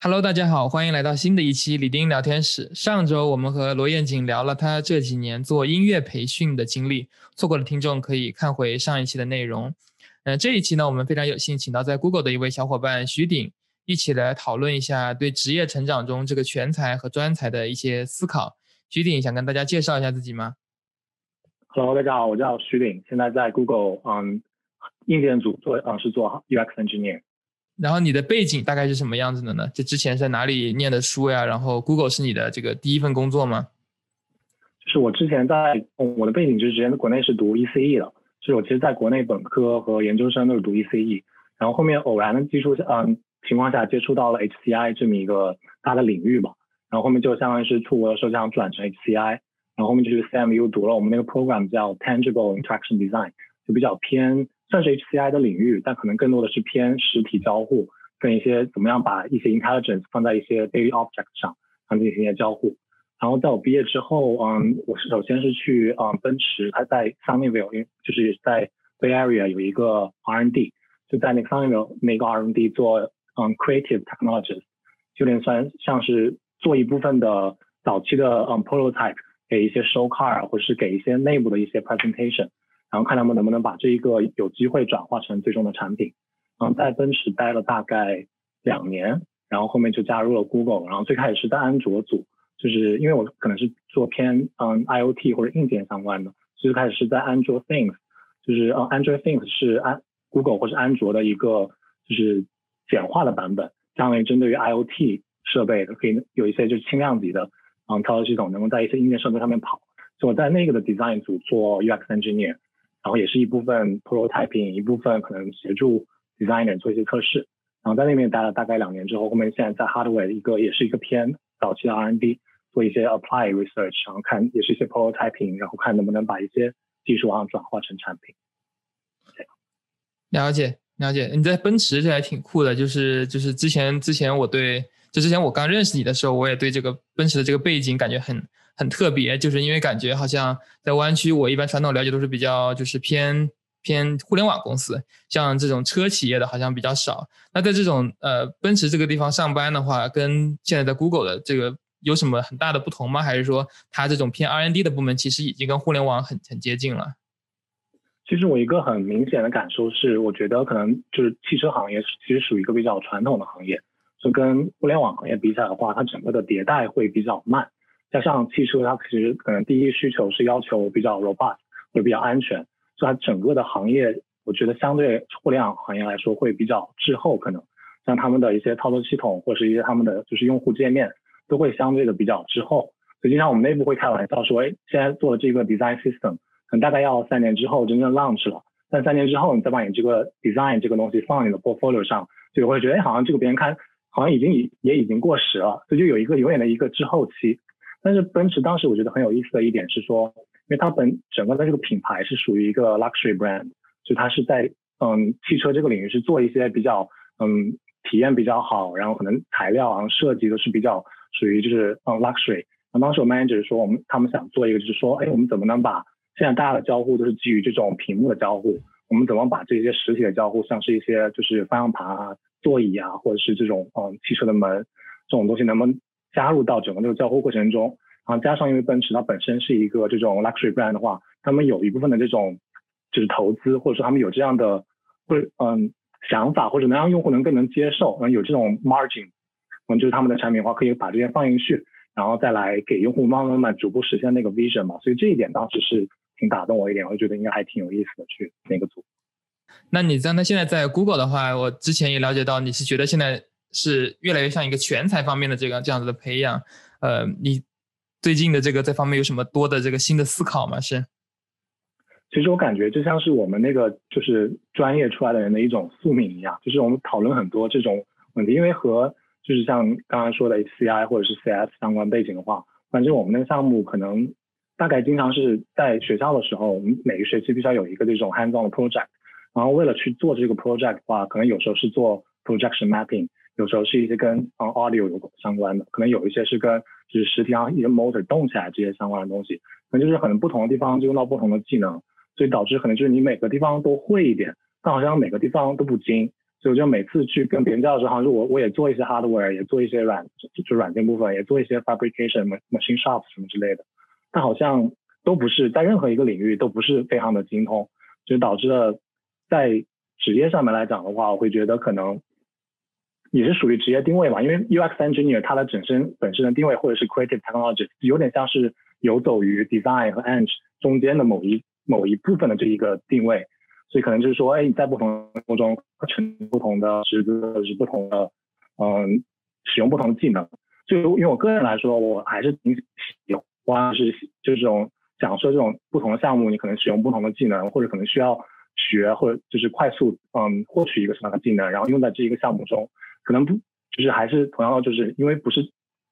Hello，大家好，欢迎来到新的一期李丁聊天室。上周我们和罗燕锦聊了他这几年做音乐培训的经历，错过的听众可以看回上一期的内容。嗯，这一期呢，我们非常有幸请到在 Google 的一位小伙伴徐鼎，一起来讨论一下对职业成长中这个全才和专才的一些思考。徐鼎想跟大家介绍一下自己吗？Hello，大家好，我叫徐鼎，现在在 Google，嗯，硬件组做，嗯，是做 UX engineer。然后你的背景大概是什么样子的呢？就之前在哪里念的书呀？然后 Google 是你的这个第一份工作吗？就是我之前在我的背景就是之前在国内是读 ECE 的，就是我其实在国内本科和研究生都是读 ECE，然后后面偶然的技术嗯情况下接触到了 HCI 这么一个大的领域吧，然后后面就相当于是出国的时候这样转成 HCI，然后后面就是 CMU 读了我们那个 program 叫 Tangible Interaction Design，就比较偏。算是 HCI 的领域，但可能更多的是偏实体交互，跟一些怎么样把一些 intelligence 放在一些 daily object 上，然后进行一些交互。然后在我毕业之后，嗯，我是首先是去嗯奔驰，它在 Sunnyvale，就是在 Bay Area 有一个 R&D，就在那个 Sunnyvale 那个 R&D 做嗯 creative technologies，有点算像是做一部分的早期的嗯 prototype，给一些 show car 或是给一些内部的一些 presentation。然后看他们能不能把这一个有机会转化成最终的产品。然后，在奔驰待了大概两年，然后后面就加入了 Google。然后最开始是在安卓组，就是因为我可能是做偏嗯 IoT 或者硬件相关的，最开始是在 Android Things，就是嗯 Android Things 是安 Google 或者安卓的一个就是简化的版本，相当于针对于 IoT 设备的，可以有一些就是轻量级的嗯操作系统能够在一些硬件设备上面跑。所以我在那个的 design 组做 UX engineer。然后也是一部分 prototyping，一部分可能协助 designer 做一些测试。然后在那边待了大概两年之后，后面现在在 hardware 一个也是一个偏早期的 R&D，做一些 apply research，然后看也是一些 prototyping，然后看能不能把一些技术啊转化成产品。了解了解，你在奔驰这还挺酷的，就是就是之前之前我对就之前我刚认识你的时候，我也对这个奔驰的这个背景感觉很。很特别，就是因为感觉好像在湾区，我一般传统了解都是比较就是偏偏互联网公司，像这种车企业的好像比较少。那在这种呃奔驰这个地方上班的话，跟现在在 Google 的这个有什么很大的不同吗？还是说它这种偏 R&D 的部门其实已经跟互联网很很接近了？其实我一个很明显的感受是，我觉得可能就是汽车行业其实属于一个比较传统的行业，就跟互联网行业比起来的话，它整个的迭代会比较慢。加上汽车，它其实可能第一需求是要求比较 robust，会比较安全，所以它整个的行业，我觉得相对互联网行业来说会比较滞后，可能像他们的一些操作系统或是一些他们的就是用户界面都会相对的比较滞后。所以经常我们内部会开玩笑说，哎，现在做的这个 design system，可能大概要三年之后真正 launch 了，但三年之后你再把你这个 design 这个东西放你的 portfolio 上，就会觉得，哎，好像这个别人看好像已经也已经过时了，所以就有一个永远的一个滞后期。但是奔驰当时我觉得很有意思的一点是说，因为它本整个的这个品牌是属于一个 luxury brand，就它是在嗯汽车这个领域是做一些比较嗯体验比较好，然后可能材料啊设计都是比较属于就是嗯 luxury。那当时我 manager 说我们他们想做一个就是说，哎我们怎么能把现在大家的交互都是基于这种屏幕的交互，我们怎么把这些实体的交互，像是一些就是方向盘啊、座椅啊，或者是这种嗯汽车的门这种东西，能不能加入到整个这个交互过程中，然后加上因为奔驰它本身是一个这种 luxury brand 的话，他们有一部分的这种就是投资，或者说他们有这样的会嗯想法，或者能让用户能更能接受，嗯有这种 margin，嗯就是他们的产品的话可以把这些放进去，然后再来给用户慢慢慢慢逐步实现那个 vision 嘛，所以这一点当时是挺打动我一点，我觉得应该还挺有意思的去那个组。那你在那现在在 Google 的话，我之前也了解到你是觉得现在。是越来越像一个全才方面的这个这样子的培养，呃，你最近的这个这方面有什么多的这个新的思考吗？是，其实我感觉就像是我们那个就是专业出来的人的一种宿命一样，就是我们讨论很多这种问题，因为和就是像刚刚说的 HCI 或者是 CS 相关背景的话，反正我们那个项目可能大概经常是在学校的时候，我们每个学期必须要有一个这种 hands-on 的 project，然后为了去做这个 project 的话，可能有时候是做 projection mapping。有时候是一些跟嗯 audio 有关相关的，可能有一些是跟就是实体上一些 motor 动起来这些相关的东西，可能就是可能不同的地方就用到不同的技能，所以导致可能就是你每个地方都会一点，但好像每个地方都不精，所以我就每次去跟别人交流的时候，好像我我也做一些 hardware，也做一些软就软件部分，也做一些 fabrication、machine shop 什么之类的，但好像都不是在任何一个领域都不是非常的精通，就导致了在职业上面来讲的话，我会觉得可能也是属于职业定位嘛，因为 UX engineer 它的本身本身的定位或者是 creative technology 有点像是游走于 design 和 eng 中间的某一某一部分的这一个定位。所以可能就是说，哎，你在不同工中成不同的职责或者是不同的，嗯，使用不同的技能。就因为我个人来说，我还是挺喜欢就是就这种讲说这种不同的项目，你可能使用不同的技能，或者可能需要学或者就是快速嗯获取一个什么样的技能，然后用在这一个项目中，可能不就是还是同样，就是因为不是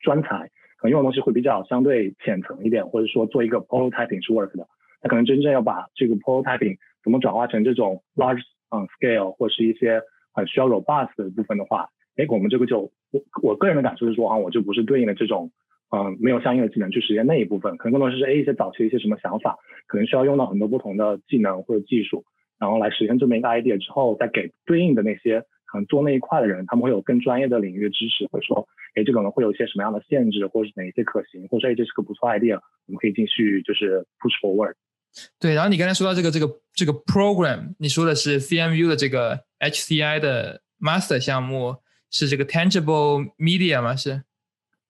专才，可能用的东西会比较相对浅层一点，或者说做一个 prototyping 是 work 的。那可能真正要把这个 prototyping 怎么转化成这种 large 嗯 scale 或是一些很需要 robust 的部分的话，哎，我们这个就我我个人的感受是说啊，我就不是对应的这种嗯没有相应的技能去实现那一部分，可能更多是 A 一些早期的一些什么想法，可能需要用到很多不同的技能或者技术，然后来实现这么一个 idea 之后，再给对应的那些可能做那一块的人，他们会有更专业的领域的知识，会说哎这可能会有一些什么样的限制，或者是哪一些可行，或者说哎这是个不错 idea，我们可以继续就是 push forward。对，然后你刚才说到这个这个这个 program，你说的是 CMU 的这个 HCI 的 master 项目，是这个 tangible media 吗？是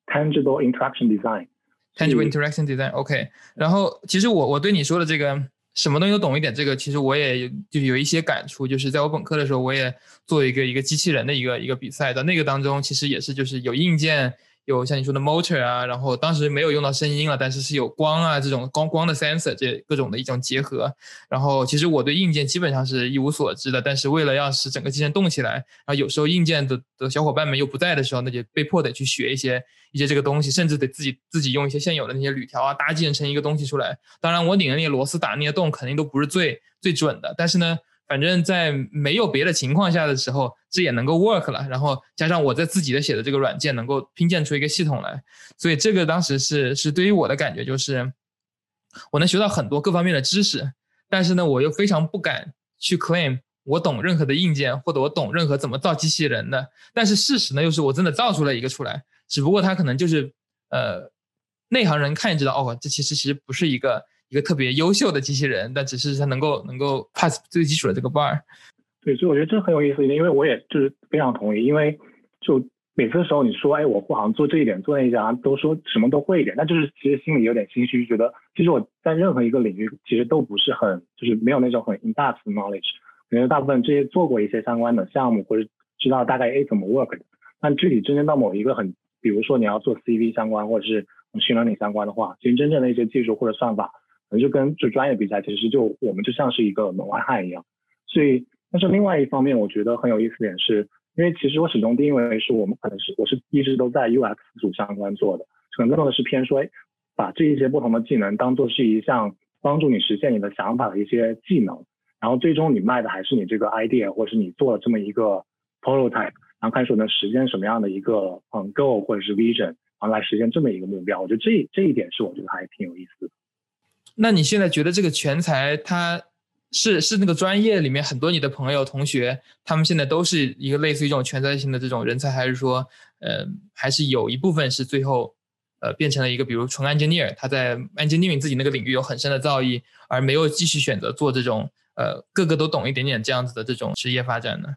tangible interaction design，tangible interaction design，OK。然后其实我我对你说的这个什么东西都懂一点，这个其实我也就有一些感触，就是在我本科的时候，我也做一个一个机器人的一个一个比赛，在那个当中，其实也是就是有硬件。有像你说的 motor 啊，然后当时没有用到声音了，但是是有光啊这种光光的 sensor 这各种的一种结合。然后其实我对硬件基本上是一无所知的，但是为了要使整个机身动起来，然后有时候硬件的的小伙伴们又不在的时候，那就被迫得去学一些一些这个东西，甚至得自己自己用一些现有的那些铝条啊搭建成一个东西出来。当然我拧的那些螺丝打那些洞肯定都不是最最准的，但是呢。反正，在没有别的情况下的时候，这也能够 work 了。然后加上我在自己的写的这个软件，能够拼建出一个系统来。所以这个当时是是对于我的感觉就是，我能学到很多各方面的知识。但是呢，我又非常不敢去 claim 我懂任何的硬件，或者我懂任何怎么造机器人的。但是事实呢，又是我真的造出了一个出来。只不过它可能就是呃，内行人看也知道，哦，这其实其实不是一个。一个特别优秀的机器人，但只是它能够能够 pass 最基础的这个 bar。对，所以我觉得这很有意思，因为我也就是非常同意，因为就每次的时候你说，哎，我不好像做这一点做那一点，都说什么都会一点，那就是其实心里有点心虚，觉得其实我在任何一个领域其实都不是很就是没有那种很 in depth knowledge。因为大部分这些做过一些相关的项目或者知道大概哎怎么 work 的，但具体真正到某一个很，比如说你要做 CV 相关或者是 machine learning 相关的话，其实真正的一些技术或者算法。可能就跟就专业比赛，其实就我们就像是一个门外汉一样。所以，但是另外一方面，我觉得很有意思点是，因为其实我始终定义为是我们可能是我是一直都在 UX 组相关做的，可能更多的是偏说，把这一些不同的技能当做是一项帮助你实现你的想法的一些技能，然后最终你卖的还是你这个 idea，或者是你做了这么一个 prototype，然后看说能实现什么样的一个嗯 go 或者是 vision，然后来实现这么一个目标。我觉得这这一点是我觉得还挺有意思的。那你现在觉得这个全才他是是那个专业里面很多你的朋友同学，他们现在都是一个类似于这种全才型的这种人才，还是说，呃，还是有一部分是最后，呃，变成了一个比如纯 engineer，他在 engineering 自己那个领域有很深的造诣，而没有继续选择做这种呃个个都懂一点点这样子的这种职业发展呢？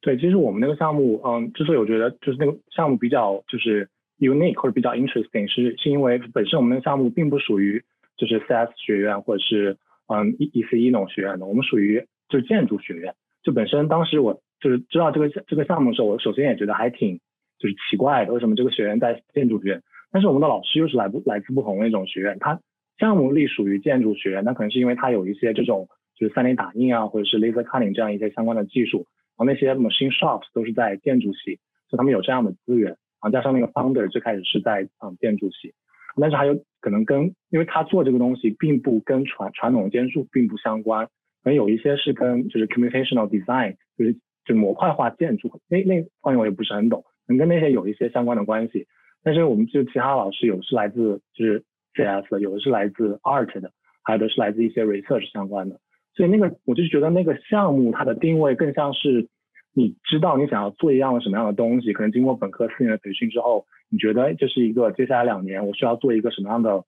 对，其实我们那个项目，嗯，之所以我觉得就是那个项目比较就是 unique 或者比较 interesting，是是因为本身我们那个项目并不属于。就是 CS 学院或者是嗯 E E C E 那种学院的，我们属于就是建筑学院。就本身当时我就是知道这个这个项目的时候，我首先也觉得还挺就是奇怪的，为什么这个学院在建筑学院？但是我们的老师又是来不来自不同的那种学院，他项目隶属于建筑学院，那可能是因为他有一些这种就是三 D 打印啊，或者是 laser cutting 这样一些相关的技术，然后那些 machine shops 都是在建筑系，所以他们有这样的资源，然后加上那个 founder 最开始是在嗯建筑系。但是还有可能跟，因为他做这个东西并不跟传传统建筑并不相关，可能有一些是跟就是 computational design，就是就模块化建筑那那方面我也不是很懂，能跟那些有一些相关的关系。但是我们就其他老师有是来自就是 CS 的，有的是来自 art 的，还有的是来自一些 research 相关的。所以那个我就觉得那个项目它的定位更像是你知道你想要做一样什么样的东西，可能经过本科四年的培训之后，你觉得这是一个接下来两年我需要做一个什么样的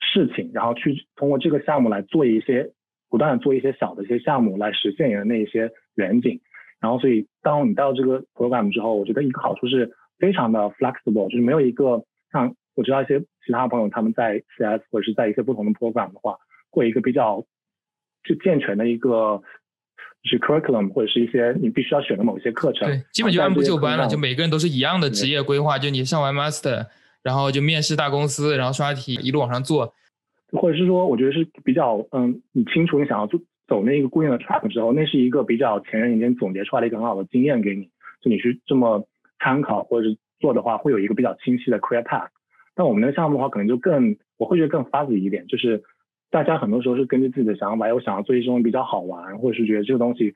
事情，然后去通过这个项目来做一些不断的做一些小的一些项目来实现你的那一些远景。然后，所以当你到这个 program 之后，我觉得一个好处是非常的 flexible，就是没有一个像我知道一些其他朋友他们在 CS 或者是在一些不同的 program 的话，会一个比较就健全的一个就是 curriculum 或者是一些你必须要选的某些课程。对，基本就按部就班了，就每个人都是一样的职业规划，就你上完 master，然后就面试大公司，然后刷题一路往上做，或者是说，我觉得是比较嗯，你清楚你想要做。走那个固定的 track 之后，那是一个比较前人已经总结出来的一个很好的经验给你，就你去这么参考或者是做的话，会有一个比较清晰的 clear path。但我们的项目的话，可能就更我会觉得更 fuzzy 一点，就是大家很多时候是根据自己的想法，我想要做一些东西比较好玩，或者是觉得这个东西，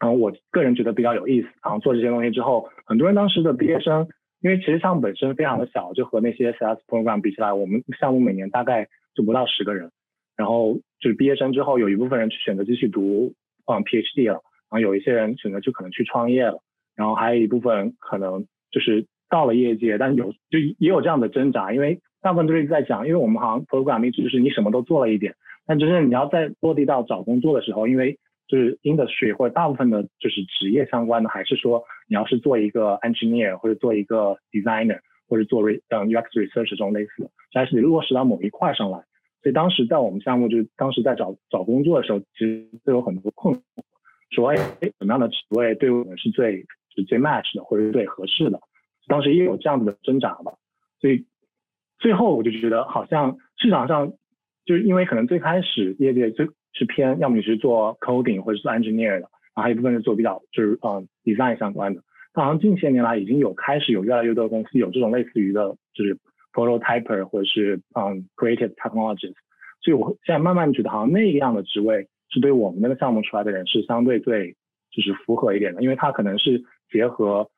然后我个人觉得比较有意思，然后做这些东西之后，很多人当时的毕业生，因为其实项目本身非常的小，就和那些 CS program 比起来，我们项目每年大概就不到十个人。然后就是毕业生之后，有一部分人去选择继续读嗯 PhD 了，然后有一些人选择就可能去创业了，然后还有一部分可能就是到了业界，但有就也有这样的挣扎，因为大部分都是在讲，因为我们好像 program 一直就是你什么都做了一点，但真正你要在落地到找工作的时候，因为就是 industry 或者大部分的就是职业相关的，还是说你要是做一个 engineer 或者做一个 designer 或者做 re 嗯 UX research 这种类似的，还是得落实到某一块上来。所以当时在我们项目，就是当时在找找工作的时候，其实都有很多困惑，说哎，什么样的职位对我们是最是最 match 的，或者最合适的？当时也有这样子的挣扎吧。所以最后我就觉得，好像市场上就是因为可能最开始业界最是偏，要么你是做 coding 或者是做 engineer 的，然后还有一部分是做比较就是嗯 design 相关的。好像近些年来已经有开始有越来越多的公司有这种类似于的，就是。Prototyper 或者是嗯 Creative Technologies，所以我现在慢慢觉得好像那样的职位是对我们那个项目出来的人是相对最就是符合一点的，因为它可能是结合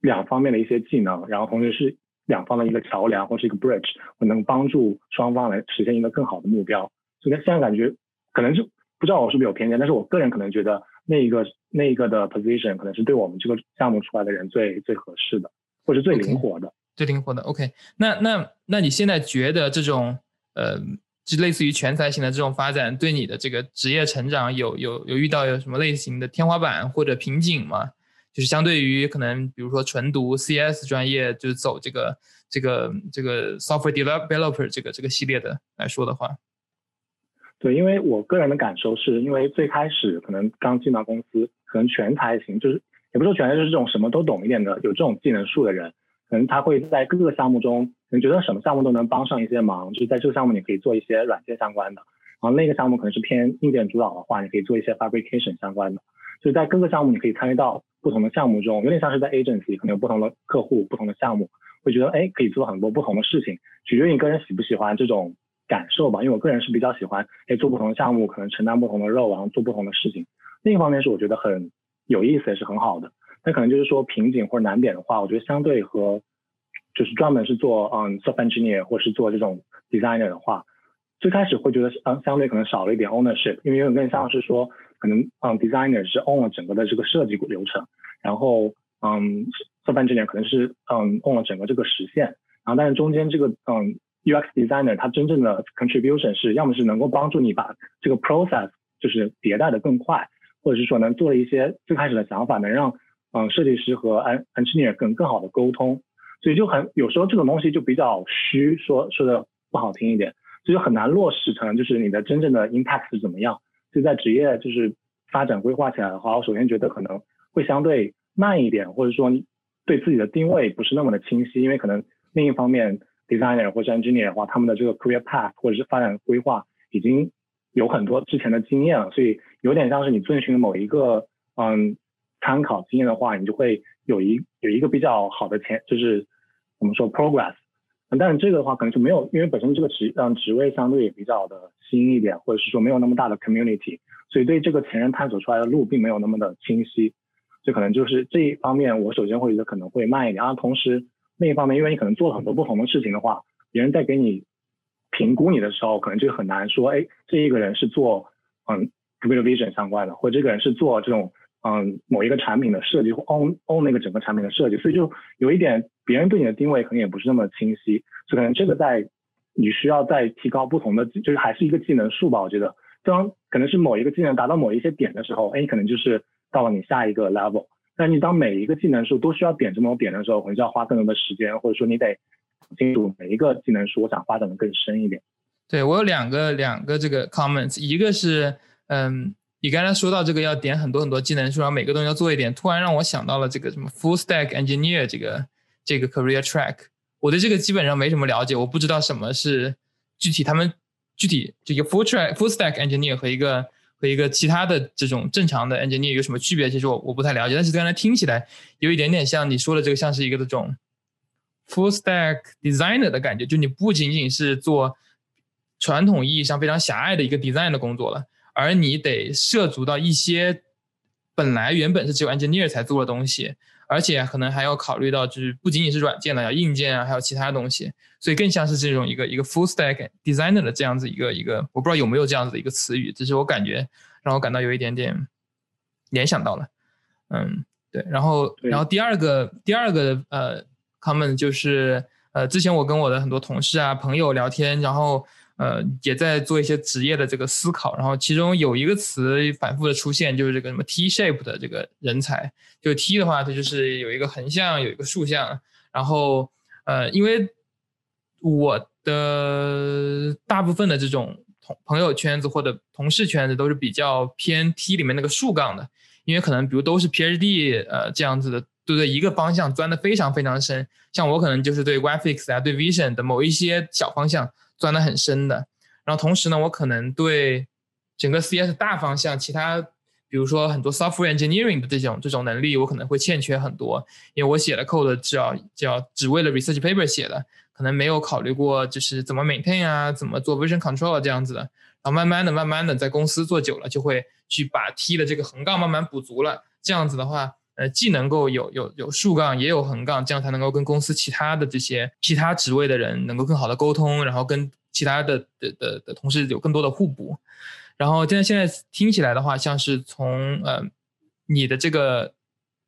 两方面的一些技能，然后同时是两方的一个桥梁或是一个 bridge，能帮助双方来实现一个更好的目标。所以现在感觉可能是不知道我是不是有偏见，但是我个人可能觉得那一个那一个的 position 可能是对我们这个项目出来的人最最合适的，或者最灵活的。最灵活的，OK，那那那你现在觉得这种呃，就类似于全才型的这种发展，对你的这个职业成长有有有遇到有什么类型的天花板或者瓶颈吗？就是相对于可能比如说纯读 CS 专业，就是走这个这个这个 software developer 这个这个系列的来说的话，对，因为我个人的感受是因为最开始可能刚进到公司，可能全才型就是也不说全才，就是这种什么都懂一点的，有这种技能树的人。可能他会在各个项目中，你觉得什么项目都能帮上一些忙，就是在这个项目你可以做一些软件相关的，然后那个项目可能是偏硬件主导的话，你可以做一些 fabrication 相关的，就在各个项目你可以参与到不同的项目中，有点像是在 agency，可能有不同的客户、不同的项目，会觉得哎可以做很多不同的事情，取决于你个人喜不喜欢这种感受吧。因为我个人是比较喜欢哎做不同的项目，可能承担不同的肉，然后做不同的事情。另一方面是我觉得很有意思，也是很好的。那可能就是说瓶颈或者难点的话，我觉得相对和就是专门是做嗯 software engineer 或是做这种 designer 的话，最开始会觉得嗯相对可能少了一点 ownership，因为有点更像是说可能嗯 designer 是 own 了整个的这个设计流程，然后嗯 software engineer 可能是嗯 own 了整个这个实现，然后但是中间这个嗯 UX designer 他真正的 contribution 是要么是能够帮助你把这个 process 就是迭代的更快，或者是说能做了一些最开始的想法能让嗯设计师和 engineer 更更好的沟通。所以就很有时候这种东西就比较虚，说说的不好听一点，所以就很难落实成就是你的真正的 impact 是怎么样。就在职业就是发展规划起来的话，我首先觉得可能会相对慢一点，或者说对自己的定位不是那么的清晰，因为可能另一方面 designer 或者 engineer 的话，他们的这个 career path 或者是发展规划已经有很多之前的经验了，所以有点像是你遵循某一个嗯参考经验的话，你就会有一有一个比较好的前就是。我们说 progress，但是这个的话可能就没有，因为本身这个职嗯职位相对也比较的新一点，或者是说没有那么大的 community，所以对这个前人探索出来的路并没有那么的清晰，就可能就是这一方面，我首先会觉得可能会慢一点。然后同时另一方面，因为你可能做了很多不同的事情的话，别人在给你评估你的时候，可能就很难说，哎，这一个人是做嗯 c o m p u t e vision 相关的，或者这个人是做这种嗯某一个产品的设计或 own own 那个整个产品的设计，所以就有一点别人对你的定位可能也不是那么清晰，所以可能这个在你需要再提高不同的，就是还是一个技能树吧，我觉得，当可能是某一个技能达到某一些点的时候，哎，可能就是到了你下一个 level。但你当每一个技能树都需要点这么多点的时候，可能就要花更多的时间，或者说你得清楚每一个技能树，我想发展的更深一点。对我有两个两个这个 comments，一个是，嗯，你刚才说到这个要点很多很多技能树，然后每个东西要做一点，突然让我想到了这个什么 full stack engineer 这个这个 career track。我对这个基本上没什么了解，我不知道什么是具体他们具体这个 full track full stack engineer 和一个。和一个其他的这种正常的 engineer 有什么区别？其实我我不太了解，但是刚才听起来有一点点像你说的这个，像是一个这种 full stack designer 的感觉，就你不仅仅是做传统意义上非常狭隘的一个 design 的工作了，而你得涉足到一些本来原本是只有 engineer 才做的东西。而且可能还要考虑到，就是不仅仅是软件了，要硬件啊，还有其他东西，所以更像是这种一个一个 full stack designer 的这样子一个一个，我不知道有没有这样子的一个词语，只是我感觉让我感到有一点点联想到了，嗯，对，然后然后第二个第二个呃 comment 就是呃之前我跟我的很多同事啊朋友聊天，然后。呃，也在做一些职业的这个思考，然后其中有一个词反复的出现，就是这个什么 T shape 的这个人才。就 T 的话，它就是有一个横向，有一个竖向。然后，呃，因为我的大部分的这种同朋友圈子或者同事圈子都是比较偏 T 里面那个竖杠的，因为可能比如都是 PhD，呃，这样子的，对对？一个方向钻的非常非常深。像我可能就是对 Graphics 啊，对 Vision 的某一些小方向。钻得很深的，然后同时呢，我可能对整个 CS 大方向，其他比如说很多 software engineering 的这种这种能力，我可能会欠缺很多，因为我写的 code 只要只要只为了 research paper 写的，可能没有考虑过就是怎么 maintain 啊，怎么做 version control 这样子的，然后慢慢的、慢慢的在公司做久了，就会去把 T 的这个横杠慢慢补足了，这样子的话。呃，既能够有有有竖杠，也有横杠，这样才能够跟公司其他的这些其他职位的人能够更好的沟通，然后跟其他的的的的同事有更多的互补。然后现在现在听起来的话，像是从呃你的这个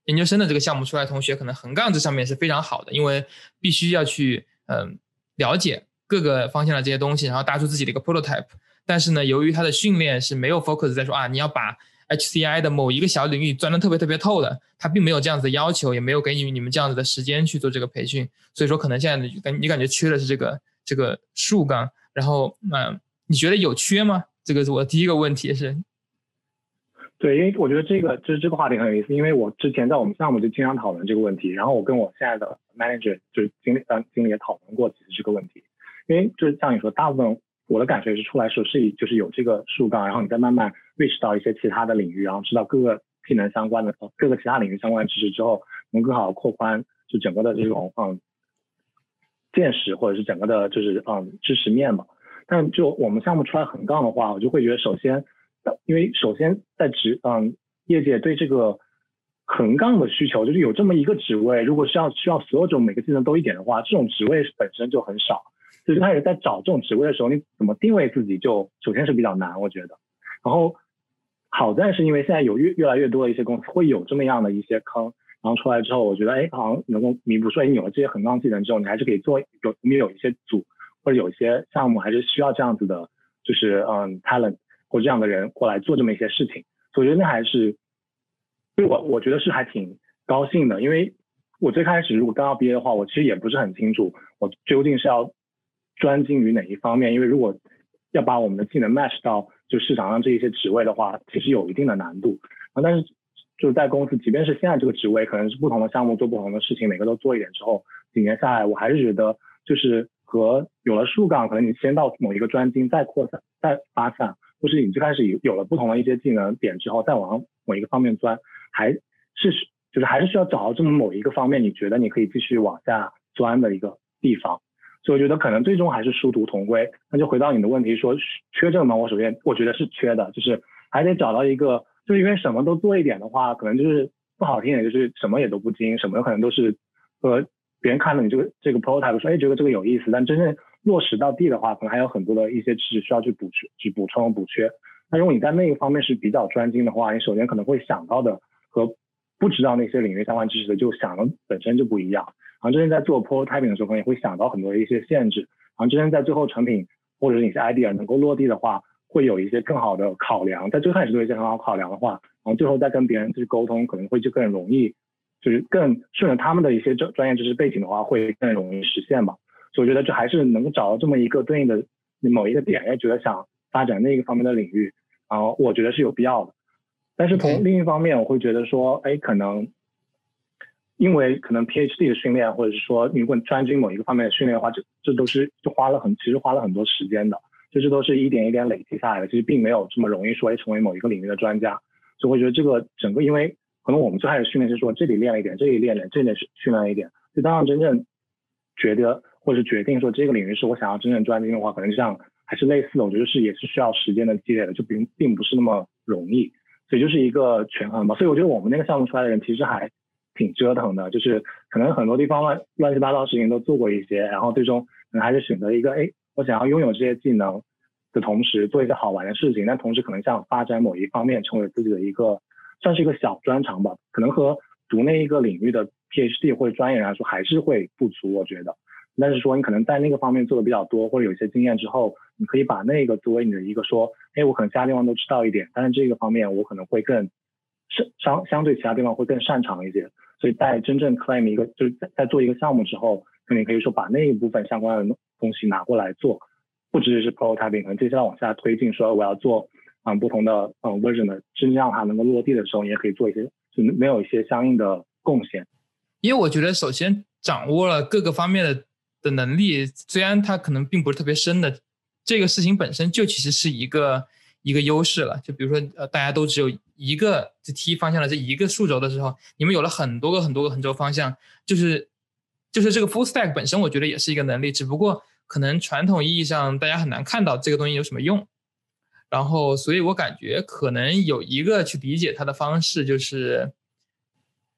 研究生的这个项目出来，同学可能横杠这上面是非常好的，因为必须要去嗯了解各个方向的这些东西，然后搭出自己的一个 prototype。但是呢，由于他的训练是没有 focus 在说啊，你要把 HCI 的某一个小领域钻的特别特别透的，他并没有这样子的要求，也没有给你你们这样子的时间去做这个培训，所以说可能现在感你感觉缺的是这个这个树干，然后嗯，你觉得有缺吗？这个是我第一个问题是。对，因为我觉得这个就是这个话题很有意思，因为我之前在我们项目就经常讨论这个问题，然后我跟我现在的 manager 就是经理呃经理也讨论过其实这个问题，因为就是像你说，大部分我的感觉是出来时候是就是有这个树杠，然后你再慢慢。reach 到一些其他的领域，然后知道各个技能相关的各个其他领域相关的知识之后，能更好的扩宽就整个的这种嗯见识或者是整个的就是嗯知识面嘛。但就我们项目出来横杠的话，我就会觉得首先，因为首先在职嗯业界对这个横杠的需求，就是有这么一个职位，如果是要需要所有种每个技能都一点的话，这种职位本身就很少。所以开始在找这种职位的时候，你怎么定位自己就首先是比较难，我觉得，然后。好在是因为现在有越越来越多的一些公司会有这么样的一些坑，然后出来之后，我觉得哎，好像能够弥补。说哎，你有了这些横杠技能之后，你还是可以做有你有一些组或者有一些项目还是需要这样子的，就是嗯 talent 或这样的人过来做这么一些事情。所以我觉得那还是，对我我觉得是还挺高兴的，因为我最开始如果刚要毕业的话，我其实也不是很清楚我究竟是要专精于哪一方面，因为如果要把我们的技能 match 到。就市场上这一些职位的话，其实有一定的难度啊。但是就是在公司，即便是现在这个职位，可能是不同的项目做不同的事情，每个都做一点之后，几年下来，我还是觉得就是和有了树杠，可能你先到某一个专精，再扩散、再发散，或是你最开始有有了不同的一些技能点之后，再往某一个方面钻，还是就是还是需要找到这么某一个方面，你觉得你可以继续往下钻的一个地方。所以我觉得可能最终还是殊途同归。那就回到你的问题，说缺这个吗？我首先我觉得是缺的，就是还得找到一个，就是因为什么都做一点的话，可能就是不好听点，就是什么也都不精，什么可能都是和别人看了你这个这个 prototype 说，哎，觉得这个有意思，但真正落实到地的话，可能还有很多的一些知识需要去补去补充补缺。那如果你在那一方面是比较专精的话，你首先可能会想到的和不知道那些领域相关知识的就想的本身就不一样。然后之前在做 prototyping 的时候，可能也会想到很多的一些限制。然后之前在最后成品或者是一些 idea 能够落地的话，会有一些更好的考量。在最开始做一些很好考量的话，然后最后再跟别人去沟通，可能会就更容易，就是更顺着他们的一些专专业知识背景的话，会更容易实现吧。所以我觉得就还是能够找到这么一个对应的某一个点，也觉得想发展那个方面的领域，然后我觉得是有必要的。但是从另一方面，我会觉得说，哎，可能。因为可能 PhD 的训练，或者是说你如果专精某一个方面的训练的话，这这都是就花了很其实花了很多时间的，就这都是一点一点累积下来的，其实并没有这么容易说成为某一个领域的专家。所以我觉得这个整个，因为可能我们最开始训练是说这里练了一点，这里练练，这里训练了一点，就当然真正觉得或者决定说这个领域是我想要真正专精的话，可能就像还是类似的，我觉得是也是需要时间的积累的，就并并不是那么容易，所以就是一个权衡吧。所以我觉得我们那个项目出来的人其实还。挺折腾的，就是可能很多地方乱乱七八糟事情都做过一些，然后最终可能还是选择一个，哎，我想要拥有这些技能的同时，做一个好玩的事情，但同时可能想发展某一方面，成为自己的一个算是一个小专长吧。可能和读那一个领域的 PhD 或者专业来说，还是会不足，我觉得。但是说你可能在那个方面做的比较多，或者有一些经验之后，你可以把那个作为你的一个说，哎，我可能其他地方都知道一点，但是这个方面我可能会更相相对其他地方会更擅长一些。所以在真正 claim 一个，就是在在做一个项目之后，那你可以说把那一部分相关的东西拿过来做，不只是 prototyping，可能接下来往下推进，说我要做嗯不同的嗯 version 的，真正让它能够落地的时候，你也可以做一些，就没有一些相应的贡献。因为我觉得，首先掌握了各个方面的的能力，虽然它可能并不是特别深的，这个事情本身就其实是一个。一个优势了，就比如说，呃，大家都只有一个这 T 方向的这一个数轴的时候，你们有了很多个很多个横轴方向，就是就是这个 full stack 本身，我觉得也是一个能力，只不过可能传统意义上大家很难看到这个东西有什么用，然后，所以我感觉可能有一个去理解它的方式，就是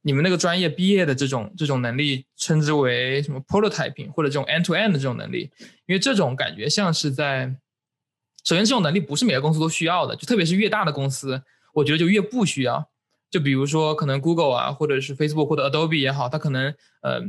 你们那个专业毕业的这种这种能力，称之为什么 prototyping 或者这种 end to end 的这种能力，因为这种感觉像是在。首先，这种能力不是每个公司都需要的，就特别是越大的公司，我觉得就越不需要。就比如说，可能 Google 啊，或者是 Facebook 或者 Adobe 也好，它可能呃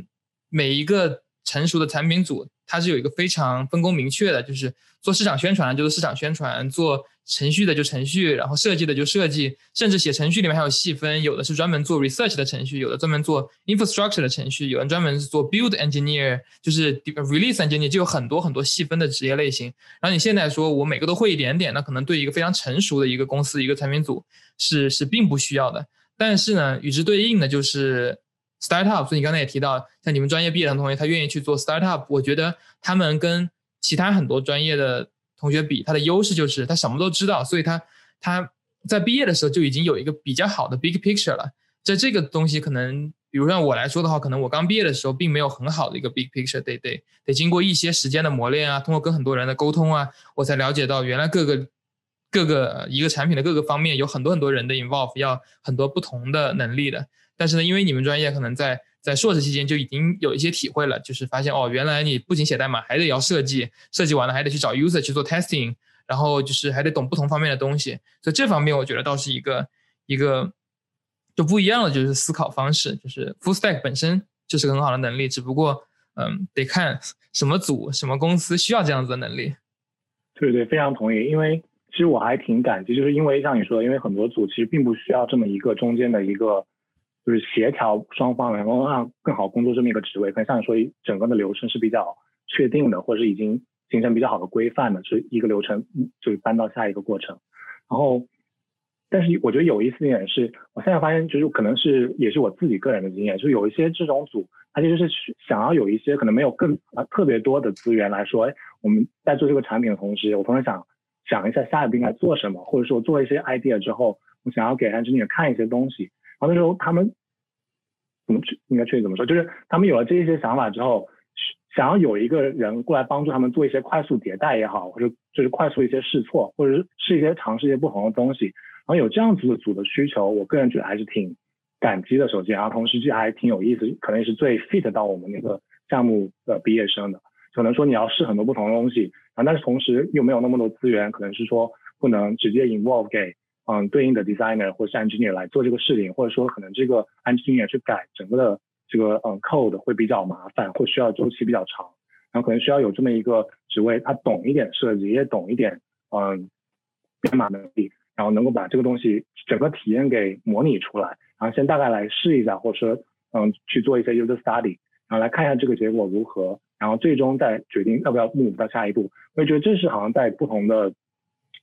每一个成熟的产品组，它是有一个非常分工明确的，就是做市场宣传就是市场宣传，做。程序的就程序，然后设计的就设计，甚至写程序里面还有细分，有的是专门做 research 的程序，有的专门做 infrastructure 的程序，有人专门是做 build engineer，就是 release engineer，就有很多很多细分的职业类型。然后你现在说我每个都会一点点，那可能对一个非常成熟的一个公司一个产品组是是并不需要的。但是呢，与之对应的就是 startup，所以你刚才也提到，像你们专业毕业的同学，他愿意去做 startup，我觉得他们跟其他很多专业的。同学比他的优势就是他什么都知道，所以他他在毕业的时候就已经有一个比较好的 big picture 了。在这个东西可能，比如让我来说的话，可能我刚毕业的时候并没有很好的一个 big picture，得得得经过一些时间的磨练啊，通过跟很多人的沟通啊，我才了解到原来各个各个一个产品的各个方面有很多很多人的 involve，要很多不同的能力的。但是呢，因为你们专业可能在在硕士期间就已经有一些体会了，就是发现哦，原来你不仅写代码，还得要设计，设计完了还得去找 user 去做 testing，然后就是还得懂不同方面的东西。所以这方面我觉得倒是一个一个就不一样的就是思考方式，就是 full stack 本身就是个很好的能力，只不过嗯，得看什么组、什么公司需要这样子的能力。对对，非常同意。因为其实我还挺感激，就是因为像你说的，因为很多组其实并不需要这么一个中间的一个。就是协调双方，然后让更好工作这么一个职位，可能像你说，整个的流程是比较确定的，或者是已经形成比较好的规范的，是一个流程，就是搬到下一个过程。然后，但是我觉得有意思一点是，我现在发现就是可能是也是我自己个人的经验，就是有一些这种组，它其实是想要有一些可能没有更特别多的资源来说，哎，我们在做这个产品的同时，我同时想想一下下一步应该做什么，或者说做一些 idea 之后，我想要给 engineer 看一些东西。然后那时候他们怎么去应该确切怎么说？就是他们有了这些想法之后，想要有一个人过来帮助他们做一些快速迭代也好，或者就是快速一些试错，或者是试一些尝试一些不同的东西。然后有这样子的组的需求，我个人觉得还是挺感激的。首先，然后同时这还挺有意思，可能也是最 fit 到我们那个项目的毕业生的。可能说你要试很多不同的东西，然后但是同时又没有那么多资源，可能是说不能直接 involve 给。嗯对应的 designer 或者是 engineer 来做这个事情，或者说可能这个 engineer 去改整个的这个嗯 code 会比较麻烦，或需要周期比较长，然后可能需要有这么一个职位，他懂一点设计，也懂一点嗯编码能力，然后能够把这个东西整个体验给模拟出来，然后先大概来试一下，或者说嗯去做一些 user study，然后来看一下这个结果如何。然后最终再决定要不要 move 到下一步，我也觉得这是好像在不同的，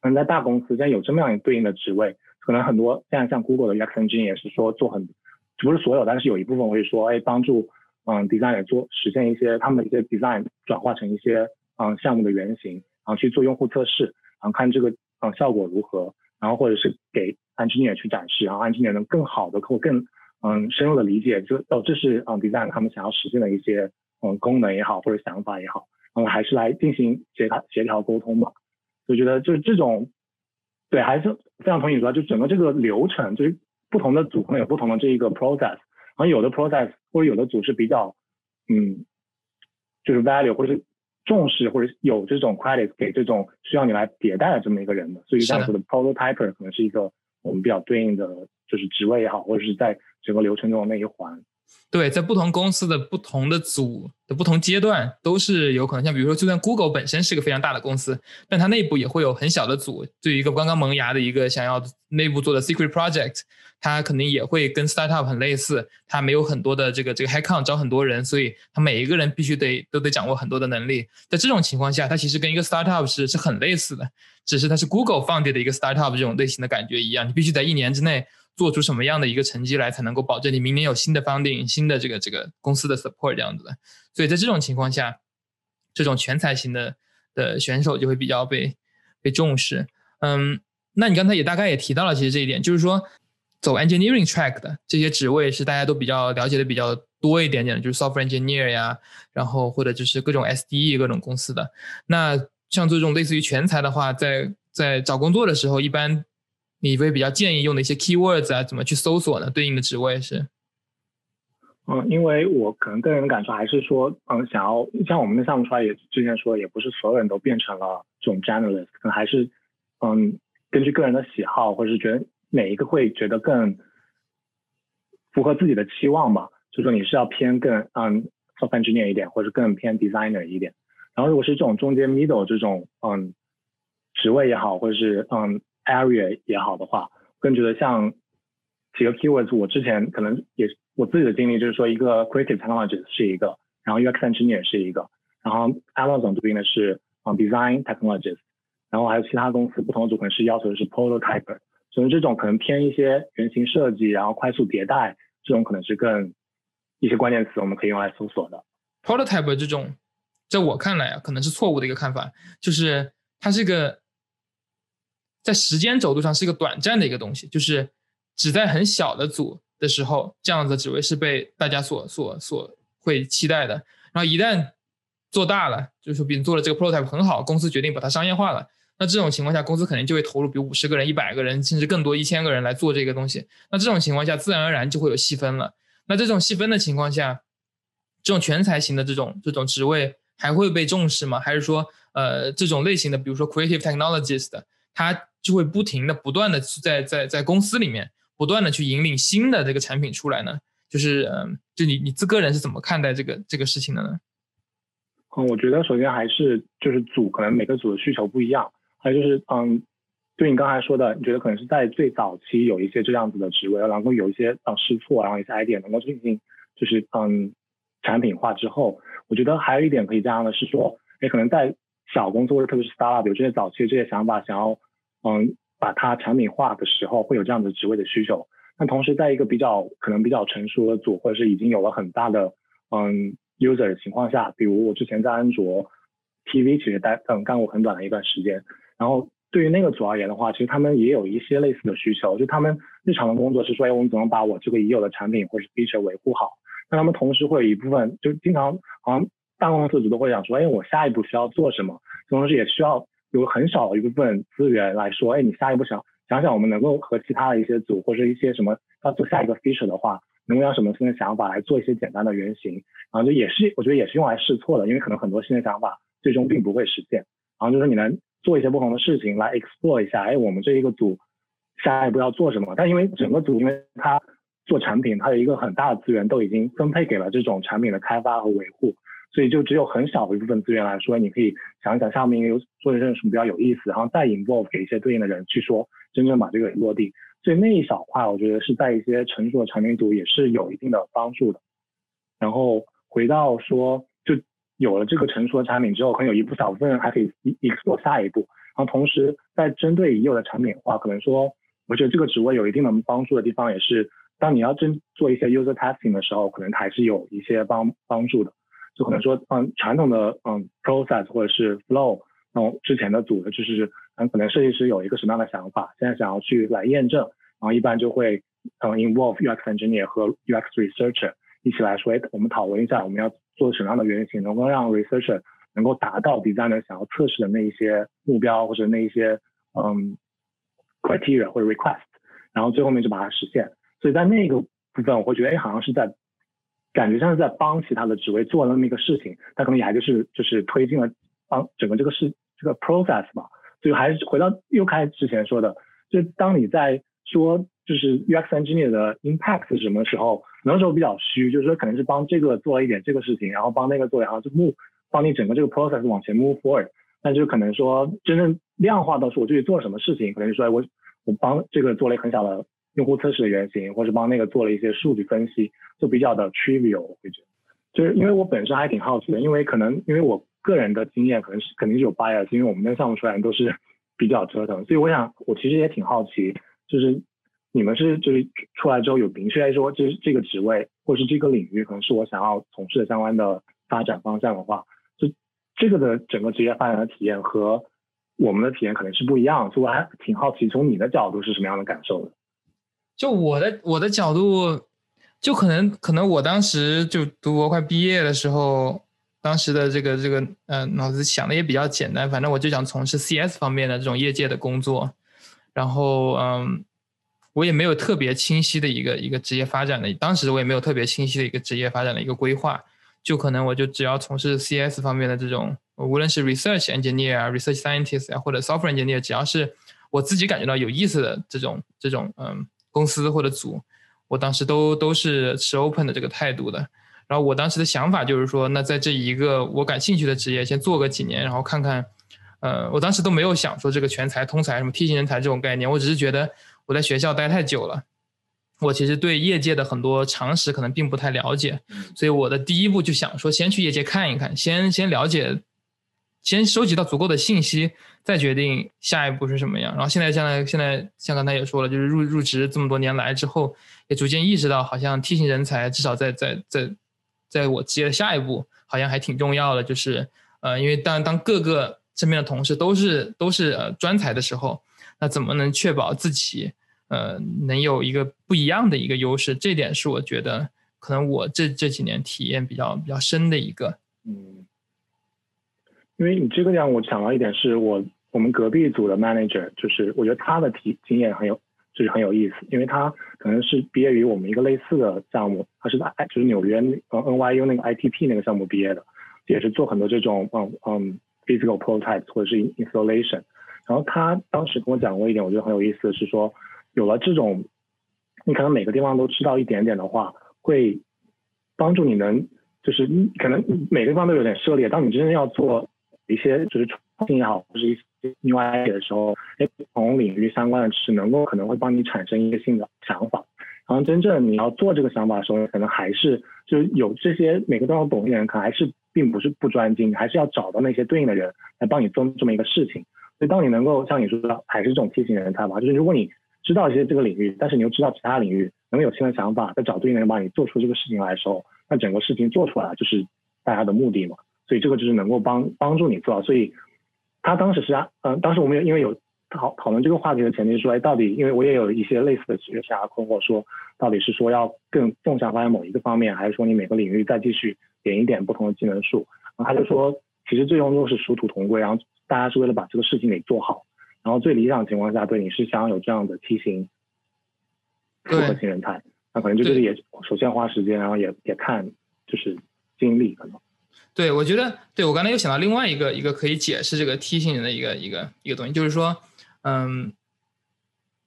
可能在大公司现在有这么样一对应的职位，可能很多现在像 Google 的 UX engineer 也是说做很，不是所有，但是有一部分会说，哎，帮助嗯 designer 做实现一些他们的一些 design 转化成一些嗯项目的原型，然后去做用户测试，然后看这个嗯效果如何，然后或者是给 engineer 去展示，然后 engineer 能更好的或更嗯深入的理解，就哦这是嗯 design 他们想要实现的一些。嗯，功能也好，或者想法也好，嗯，还是来进行协调协调沟通吧。我觉得就是这种，对，还是非常同意说，就整个这个流程，就是不同的组可能有不同的这一个 process，然后有的 process 或者有的组是比较，嗯，就是 value 或者是重视或者有这种 credit 给这种需要你来迭代的这么一个人的，所以这样子的 prototyper 可能是一个我们比较对应的就是职位也好，或者是在整个流程中的那一环。对，在不同公司的不同的组的不同阶段，都是有可能。像比如说，就算 Google 本身是个非常大的公司，但它内部也会有很小的组。对于一个刚刚萌芽的一个想要内部做的 secret project，它肯定也会跟 startup 很类似。它没有很多的这个这个 headcount 招很多人，所以它每一个人必须得都得掌握很多的能力。在这种情况下，它其实跟一个 startup 是是很类似的，只是它是 Google 放的的一个 startup 这种类型的感觉一样。你必须在一年之内。做出什么样的一个成绩来，才能够保证你明年有新的 funding、新的这个这个公司的 support 这样子的？所以在这种情况下，这种全才型的的选手就会比较被被重视。嗯，那你刚才也大概也提到了，其实这一点就是说，走 engineering track 的这些职位是大家都比较了解的比较多一点点的，就是 software engineer 呀，然后或者就是各种 SDE 各种公司的。那像这种类似于全才的话，在在找工作的时候，一般。你会比较建议用的一些 keywords 啊，怎么去搜索呢？对应的职位是？嗯，因为我可能个人的感受还是说，嗯，想要像我们的项目出来也之前说，也不是所有人都变成了这种 generalist，可能还是嗯，根据个人的喜好，或者是觉得哪一个会觉得更符合自己的期望吧。就说你是要偏更嗯 soft engineer 一点，或者更偏 designer 一点。然后如果是这种中间 middle 这种嗯职位也好，或者是嗯。Area 也好的话，更觉得像几个 keywords，我之前可能也我自己的经历就是说，一个 creative technologist 是一个，然后 UX engineer 是一个，然后 Amazon 对应的是啊 design technologies，然后还有其他公司不同的组可能是要求的是 prototyper，所以这种可能偏一些原型设计，然后快速迭代，这种可能是更一些关键词我们可以用来搜索的。prototype 这种，在我看来啊，可能是错误的一个看法，就是它是个。在时间轴度上是一个短暂的一个东西，就是只在很小的组的时候，这样的职位是被大家所所所会期待的。然后一旦做大了，就是，比如做了这个 prototype 很好，公司决定把它商业化了，那这种情况下，公司肯定就会投入，比如五十个人、一百个人，甚至更多一千个人来做这个东西。那这种情况下，自然而然就会有细分了。那这种细分的情况下，这种全才型的这种这种职位还会被重视吗？还是说，呃，这种类型的，比如说 creative technologist 的，它就会不停的、不断的在在在公司里面不断的去引领新的这个产品出来呢？就是嗯，就你你自个人是怎么看待这个这个事情的呢？嗯，我觉得首先还是就是组可能每个组的需求不一样，还有就是嗯，对你刚才说的，你觉得可能是在最早期有一些这样子的职位，然后有一些嗯试错，然后一些 idea 能够进行就是嗯产品化之后，我觉得还有一点可以这样的是说，也可能在小公司或者特别是 startup 有这些早期的这些想法想要。嗯，把它产品化的时候会有这样的职位的需求。那同时，在一个比较可能比较成熟的组，或者是已经有了很大的嗯 user 的情况下，比如我之前在安卓 TV 其实待嗯干过很短的一段时间。然后对于那个组而言的话，其实他们也有一些类似的需求，就他们日常的工作是说，哎，我们怎么把我这个已有的产品或者是 feature 维护好？那他们同时会有一部分，就经常好像大公司组都会想说，哎，我下一步需要做什么？同时也需要。有很少一部分资源来说，哎，你下一步想想想，我们能够和其他的一些组或者一些什么要做下一个 feature 的话，能够用什么新的想法来做一些简单的原型，然后就也是我觉得也是用来试错的，因为可能很多新的想法最终并不会实现。然后就是你能做一些不同的事情来 explore 一下，哎，我们这一个组下一步要做什么。但因为整个组，因为它做产品，它有一个很大的资源都已经分配给了这种产品的开发和维护，所以就只有很小的一部分资源来说，你可以想一想下面有做一些什么比较有意思，然后再 involve 给一些对应的人去说，真正把这个落地。所以那一小块，我觉得是在一些成熟的产品组也是有一定的帮助的。然后回到说，就有了这个成熟的产品之后，可能有一部小部分人还可以一一做下一步。然后同时在针对已有的产品的话，可能说，我觉得这个职位有一定的帮助的地方，也是当你要真做一些 user testing 的时候，可能还是有一些帮帮助的。就可能说，嗯，传统的嗯 process 或者是 flow，那之前的组的就是。嗯，可能设计师有一个什么样的想法，现在想要去来验证，然后一般就会嗯 involve UX engineer 和 UX researcher 一起来说，哎，我们讨论一下我们要做什么样的原型，能够让 researcher 能够达到 designer 想要测试的那一些目标或者那一些嗯 criteria 或者 request，然后最后面就把它实现。所以在那个部分，我会觉得，哎，好像是在感觉像是在帮其他的职位做那么一个事情，他可能也还就是就是推进了帮整个这个事这个 process 吧。就还是回到又开之前说的，就当你在说就是 UX engineer 的 impact 是什么时候，很多时候比较虚，就是说可能是帮这个做了一点这个事情，然后帮那个做，然后就 move 帮你整个这个 process 往前 move forward。但就可能说真正量化到说我具体做了什么事情，可能就说我我帮这个做了一个很小的用户测试的原型，或者帮那个做了一些数据分析，就比较的 trivial。我会觉得，就是因为我本身还挺好奇的，因为可能因为我。个人的经验可能是肯定是有 bias，因为我们的项目出来都是比较折腾，所以我想我其实也挺好奇，就是你们是就是出来之后有明确说，就是这个职位或者是这个领域可能是我想要从事的相关的发展方向的话，就这个的整个职业发展的体验和我们的体验可能是不一样，所以我还挺好奇从你的角度是什么样的感受的。就我的我的角度，就可能可能我当时就读博快毕业的时候。当时的这个这个呃脑子想的也比较简单，反正我就想从事 CS 方面的这种业界的工作，然后嗯，我也没有特别清晰的一个一个职业发展的，当时我也没有特别清晰的一个职业发展的一个规划，就可能我就只要从事 CS 方面的这种，无论是 research engineer 啊，research scientist 啊，或者 software engineer，只要是我自己感觉到有意思的这种这种嗯公司或者组，我当时都都是持 open 的这个态度的。然后我当时的想法就是说，那在这一个我感兴趣的职业先做个几年，然后看看，呃，我当时都没有想说这个全才、通才、什么梯形人才这种概念，我只是觉得我在学校待太久了，我其实对业界的很多常识可能并不太了解，所以我的第一步就想说，先去业界看一看，先先了解，先收集到足够的信息，再决定下一步是什么样。然后现在像现在像刚才也说了，就是入入职这么多年来之后，也逐渐意识到，好像 T 型人才至少在在在。在我职业的下一步，好像还挺重要的，就是，呃，因为当当各个身边的同事都是都是呃专才的时候，那怎么能确保自己，呃，能有一个不一样的一个优势？这点是我觉得可能我这这几年体验比较比较深的一个。嗯，因为你这个让，我想到一点是我我们隔壁组的 manager，就是我觉得他的体经验很有。就是很有意思，因为他可能是毕业于我们一个类似的项目，他是在就是纽约呃 NYU 那个 ITP 那个项目毕业的，也是做很多这种嗯嗯 physical prototypes 或者是 installation。然后他当时跟我讲过一点，我觉得很有意思是说，有了这种你可能每个地方都知道一点点的话，会帮助你能就是你可能每个地方都有点涉猎，当你真正要做一些就是创新也好，或是一。另外一的时候，哎，不同领域相关的知识能够可能会帮你产生一个新的想法。然后真正你要做这个想法的时候，可能还是就是有这些每个都要懂的人，可能还是并不是不专精，还是要找到那些对应的人来帮你做这么一个事情。所以当你能够像你说的，还是这种梯形人才吧，就是如果你知道一些这个领域，但是你又知道其他领域，能有新的想法，再找对应的人帮你做出这个事情来的时候，那整个事情做出来就是大家的目的嘛。所以这个就是能够帮帮助你做到。所以。他当时是啊，嗯，当时我们因为有讨讨论这个话题的前提是说，哎，到底因为我也有一些类似的职业生涯困惑，说到底是说要更纵向发展某一个方面，还是说你每个领域再继续点一点不同的技能树？然后他就说，其实最终都是殊途同归，然后大家是为了把这个事情给做好，然后最理想情况下，对你是想要有这样的梯形复合型人才，那可能就是也首先花时间，然后也也看就是精力可能。对，我觉得，对我刚才又想到另外一个一个可以解释这个梯形人的一个一个一个东西，就是说，嗯，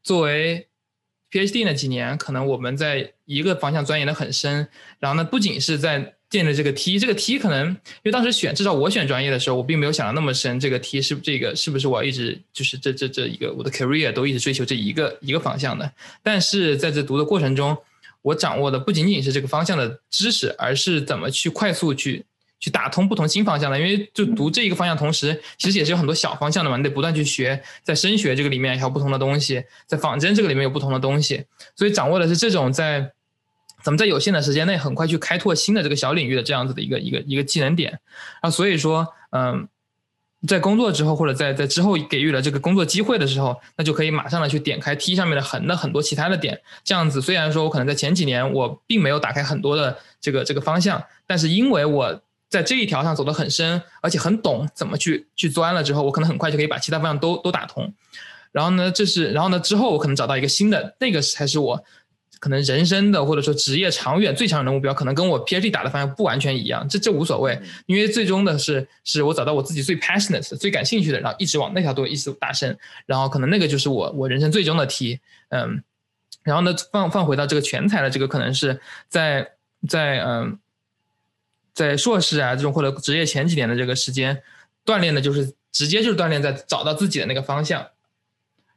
作为 PhD 那几年，可能我们在一个方向钻研的很深，然后呢，不仅是在建立这个 T，这个 T 可能因为当时选，至少我选专业的时候，我并没有想的那么深，这个 T 是这个是不是我一直就是这这这一个我的 career 都一直追求这一个一个方向的，但是在这读的过程中，我掌握的不仅仅是这个方向的知识，而是怎么去快速去。去打通不同新方向的，因为就读这一个方向，同时其实也是有很多小方向的嘛，你得不断去学，在声学这个里面还有不同的东西，在仿真这个里面有不同的东西，所以掌握的是这种在怎么在有限的时间内很快去开拓新的这个小领域的这样子的一个一个一个技能点。啊，所以说嗯，在工作之后或者在在之后给予了这个工作机会的时候，那就可以马上的去点开 T 上面的横的很多其他的点，这样子虽然说我可能在前几年我并没有打开很多的这个这个方向，但是因为我。在这一条上走得很深，而且很懂怎么去去钻了之后，我可能很快就可以把其他方向都都打通。然后呢，这是然后呢之后我可能找到一个新的，那个才是我可能人生的或者说职业长远最长远的目标。可能跟我 PhD 打的方向不完全一样，这这无所谓，因为最终的是是我找到我自己最 passionate、最感兴趣的，然后一直往那条路一直打深。然后可能那个就是我我人生最终的题。嗯，然后呢放放回到这个全才的这个，可能是在在嗯。在硕士啊这种或者职业前几年的这个时间，锻炼的就是直接就是锻炼在找到自己的那个方向。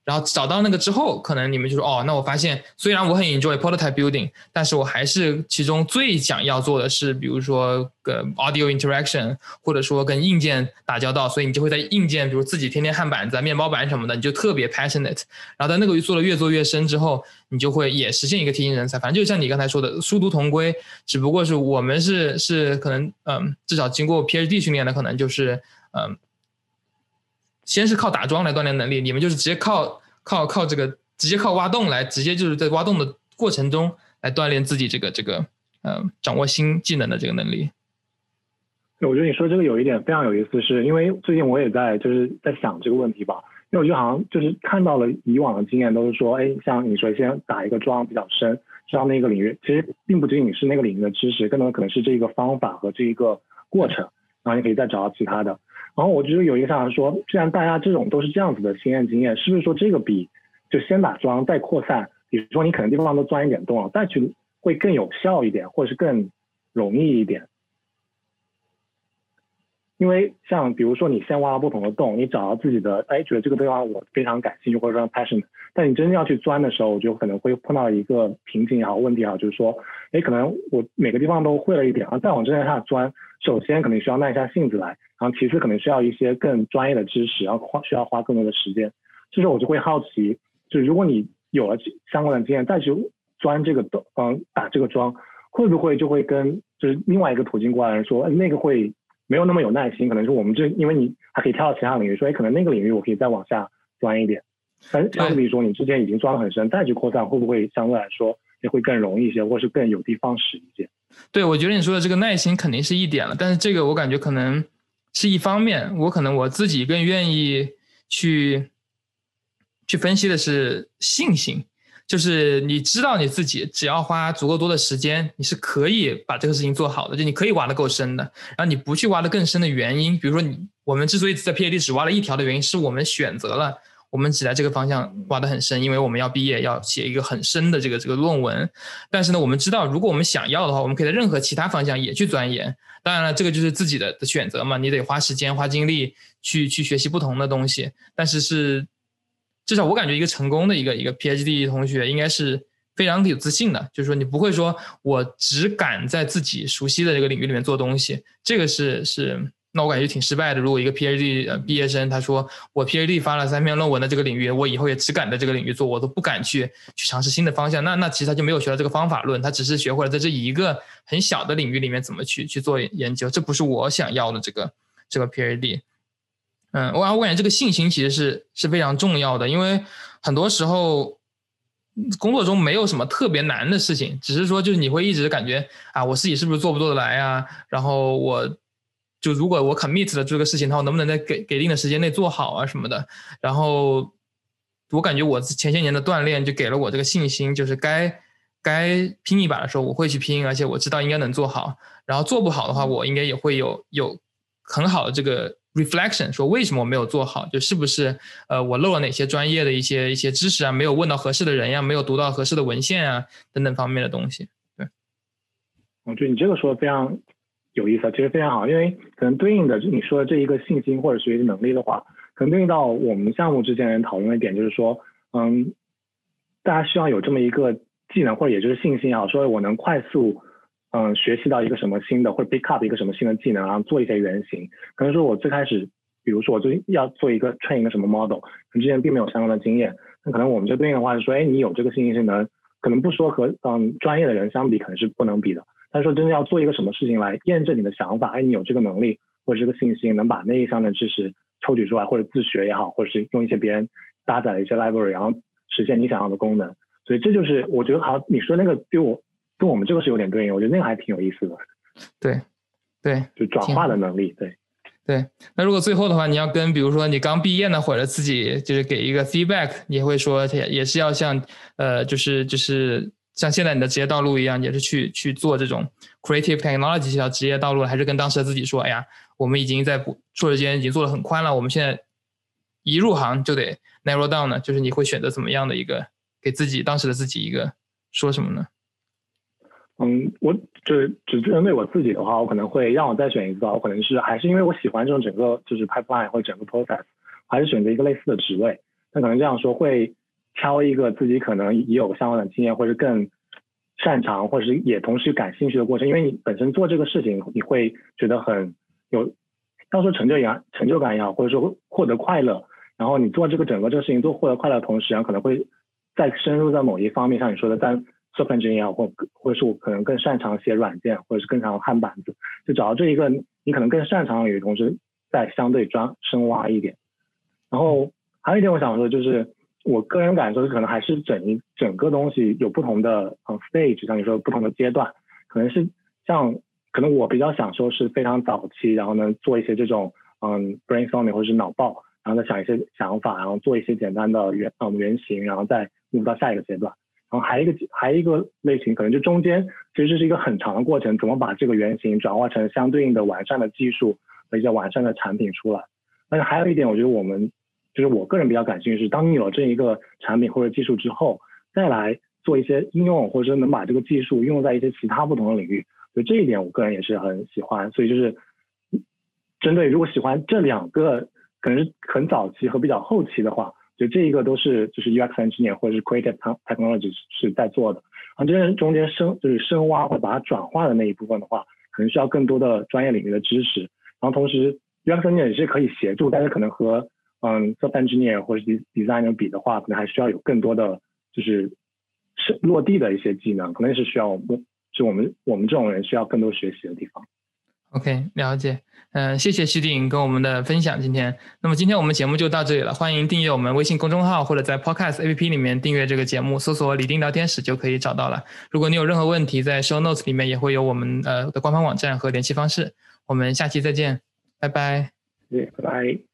然后找到那个之后，可能你们就说哦，那我发现虽然我很 enjoy prototype building，但是我还是其中最想要做的是，比如说跟 audio interaction，或者说跟硬件打交道，所以你就会在硬件，比如自己天天焊板子、面包板什么的，你就特别 passionate。然后在那个做的越做越深之后，你就会也实现一个提薪人才。反正就像你刚才说的，殊途同归，只不过是我们是是可能嗯，至少经过 PhD 训练的，可能就是嗯。先是靠打桩来锻炼能力，你们就是直接靠靠靠这个，直接靠挖洞来，直接就是在挖洞的过程中来锻炼自己这个这个，呃，掌握新技能的这个能力。我觉得你说这个有一点非常有意思，是因为最近我也在就是在想这个问题吧，因为我就好像就是看到了以往的经验都是说，哎，像你说先打一个桩比较深，知道那个领域，其实并不仅仅是那个领域的知识，更多可能是这一个方法和这一个过程，然后你可以再找到其他的。然后我觉得有一个想法说，既然大家这种都是这样子的经验经验，是不是说这个比就先打桩再扩散，比如说你可能地方都钻一点洞了，再去会更有效一点，或者是更容易一点？因为像比如说你先挖不同的洞，你找到自己的哎，觉得这个地方我非常感兴趣或者说 passion，但你真正要去钻的时候，我就可能会碰到一个瓶颈也好，问题也好，就是说，哎，可能我每个地方都会了一点，然后再往这边下钻，首先可能需要耐下性子来，然后其次可能需要一些更专业的知识，然后花需要花更多的时间。这时候我就会好奇，就是如果你有了相关的经验再去钻这个洞，嗯，打这个桩，会不会就会跟就是另外一个途径过来人说，那个会。没有那么有耐心，可能是我们这，因为你还可以跳到其他领域，说，哎，可能那个领域我可以再往下钻一点。但相比说，你之前已经钻的很深，再去扩散，会不会相对来说也会更容易一些，或是更有的放矢一些？对，我觉得你说的这个耐心肯定是一点了，但是这个我感觉可能是一方面，我可能我自己更愿意去去分析的是信心。就是你知道你自己只要花足够多的时间，你是可以把这个事情做好的。就你可以挖的够深的，然后你不去挖的更深的原因，比如说你我们之所以在 PhD 只挖了一条的原因，是我们选择了我们只在这个方向挖的很深，因为我们要毕业要写一个很深的这个这个论文。但是呢，我们知道如果我们想要的话，我们可以在任何其他方向也去钻研。当然了，这个就是自己的的选择嘛，你得花时间花精力去去学习不同的东西。但是是。至少我感觉一个成功的一个一个 PhD 同学应该是非常有自信的，就是说你不会说我只敢在自己熟悉的这个领域里面做东西，这个是是那我感觉挺失败的。如果一个 PhD 毕业生他说我 PhD 发了三篇论文的这个领域，我以后也只敢在这个领域做，我都不敢去去尝试新的方向，那那其实他就没有学到这个方法论，他只是学会了在这一个很小的领域里面怎么去去做研究，这不是我想要的这个这个 PhD。嗯，我我感觉这个信心其实是是非常重要的，因为很多时候工作中没有什么特别难的事情，只是说就是你会一直感觉啊，我自己是不是做不做得来啊？然后我就如果我 commit 了这个事情，的话，我能不能在给给定的时间内做好啊什么的？然后我感觉我前些年的锻炼就给了我这个信心，就是该该拼一把的时候我会去拼，而且我知道应该能做好。然后做不好的话，我应该也会有有很好的这个。reflection，说为什么我没有做好，就是不是呃我漏了哪些专业的一些一些知识啊，没有问到合适的人呀，没有读到合适的文献啊等等方面的东西。对，我觉得你这个说的非常有意思，其实非常好，因为可能对应的就你说的这一个信心或者学习能力的话，可能对应到我们项目之前人讨论的点就是说，嗯，大家需要有这么一个技能或者也就是信心啊，说我能快速。嗯，学习到一个什么新的，或者 pick up 一个什么新的技能，然后做一些原型。可能说我最开始，比如说我最要做一个 train 一个什么 model，可能之前并没有相关的经验。那可能我们这对应的话是说，哎，你有这个信息是能，可能不说和嗯专业的人相比，可能是不能比的。但是说真的要做一个什么事情来验证你的想法，哎，你有这个能力或者这个信心，能把那一项的知识抽取出来，或者自学也好，或者是用一些别人搭载的一些 library，然后实现你想要的功能。所以这就是我觉得好，你说那个对我。跟我们这个是有点对应，我觉得那个还挺有意思的。对，对，就转化的能力。对，对。那如果最后的话，你要跟比如说你刚毕业呢，或者自己就是给一个 feedback，你会说也也是要像呃，就是就是像现在你的职业道路一样，也是去去做这种 creative technology 这条职业道路，还是跟当时的自己说，哎呀，我们已经在硕士间已经做的很宽了，我们现在一入行就得 narrow down 呢？就是你会选择怎么样的一个给自己当时的自己一个说什么呢？嗯，我就是只针对我自己的话，我可能会让我再选一个，我可能是还是因为我喜欢这种整个就是 pipeline 或者整个 process，还是选择一个类似的职位。那可能这样说会挑一个自己可能也有相关的经验，或者更擅长，或者是也同时感兴趣的过程。因为你本身做这个事情，你会觉得很有，要说成就感，成就感也好，或者说获得快乐。然后你做这个整个这个事情做获得快乐的同时，然后可能会再深入在某一方面，像你说的在。Software engineer 或或者是我可能更擅长写软件，或者是更擅长焊板子，就找到这一个你可能更擅长的同时再相对专深挖一点。然后还有一点我想说，就是我个人感受是可能还是整一整个东西有不同的嗯 stage，像你说不同的阶段，可能是像可能我比较想说是非常早期，然后呢做一些这种嗯 brainstorming 或者是脑爆，然后再想一些想法，然后做一些简单的原嗯原型，然后再入到下一个阶段。然后还一个还一个类型，可能就中间其实这是一个很长的过程，怎么把这个原型转化成相对应的完善的技术和一些完善的产品出来。但是还有一点，我觉得我们就是我个人比较感兴趣是，当你有了这一个产品或者技术之后，再来做一些应用，或者说能把这个技术应用在一些其他不同的领域。所以这一点我个人也是很喜欢。所以就是针对如果喜欢这两个，可能是很早期和比较后期的话。就这一个都是就是 UX engineer 或者是 creative technology 是在做的，然后这中间深就是深挖或把它转化的那一部分的话，可能需要更多的专业领域的知识，然后同时 UX engineer 也是可以协助，但是可能和嗯 s o f t engineer 或者是 designer 比的话，可能还需要有更多的就是是落地的一些技能，可能是需要我们就我们我们这种人需要更多学习的地方。OK，了解。嗯，谢谢徐鼎跟我们的分享。今天，那么今天我们节目就到这里了。欢迎订阅我们微信公众号，或者在 Podcast APP 里面订阅这个节目，搜索“李丁聊天室”就可以找到了。如果你有任何问题，在 Show Notes 里面也会有我们呃的官方网站和联系方式。我们下期再见，拜拜。对，拜拜。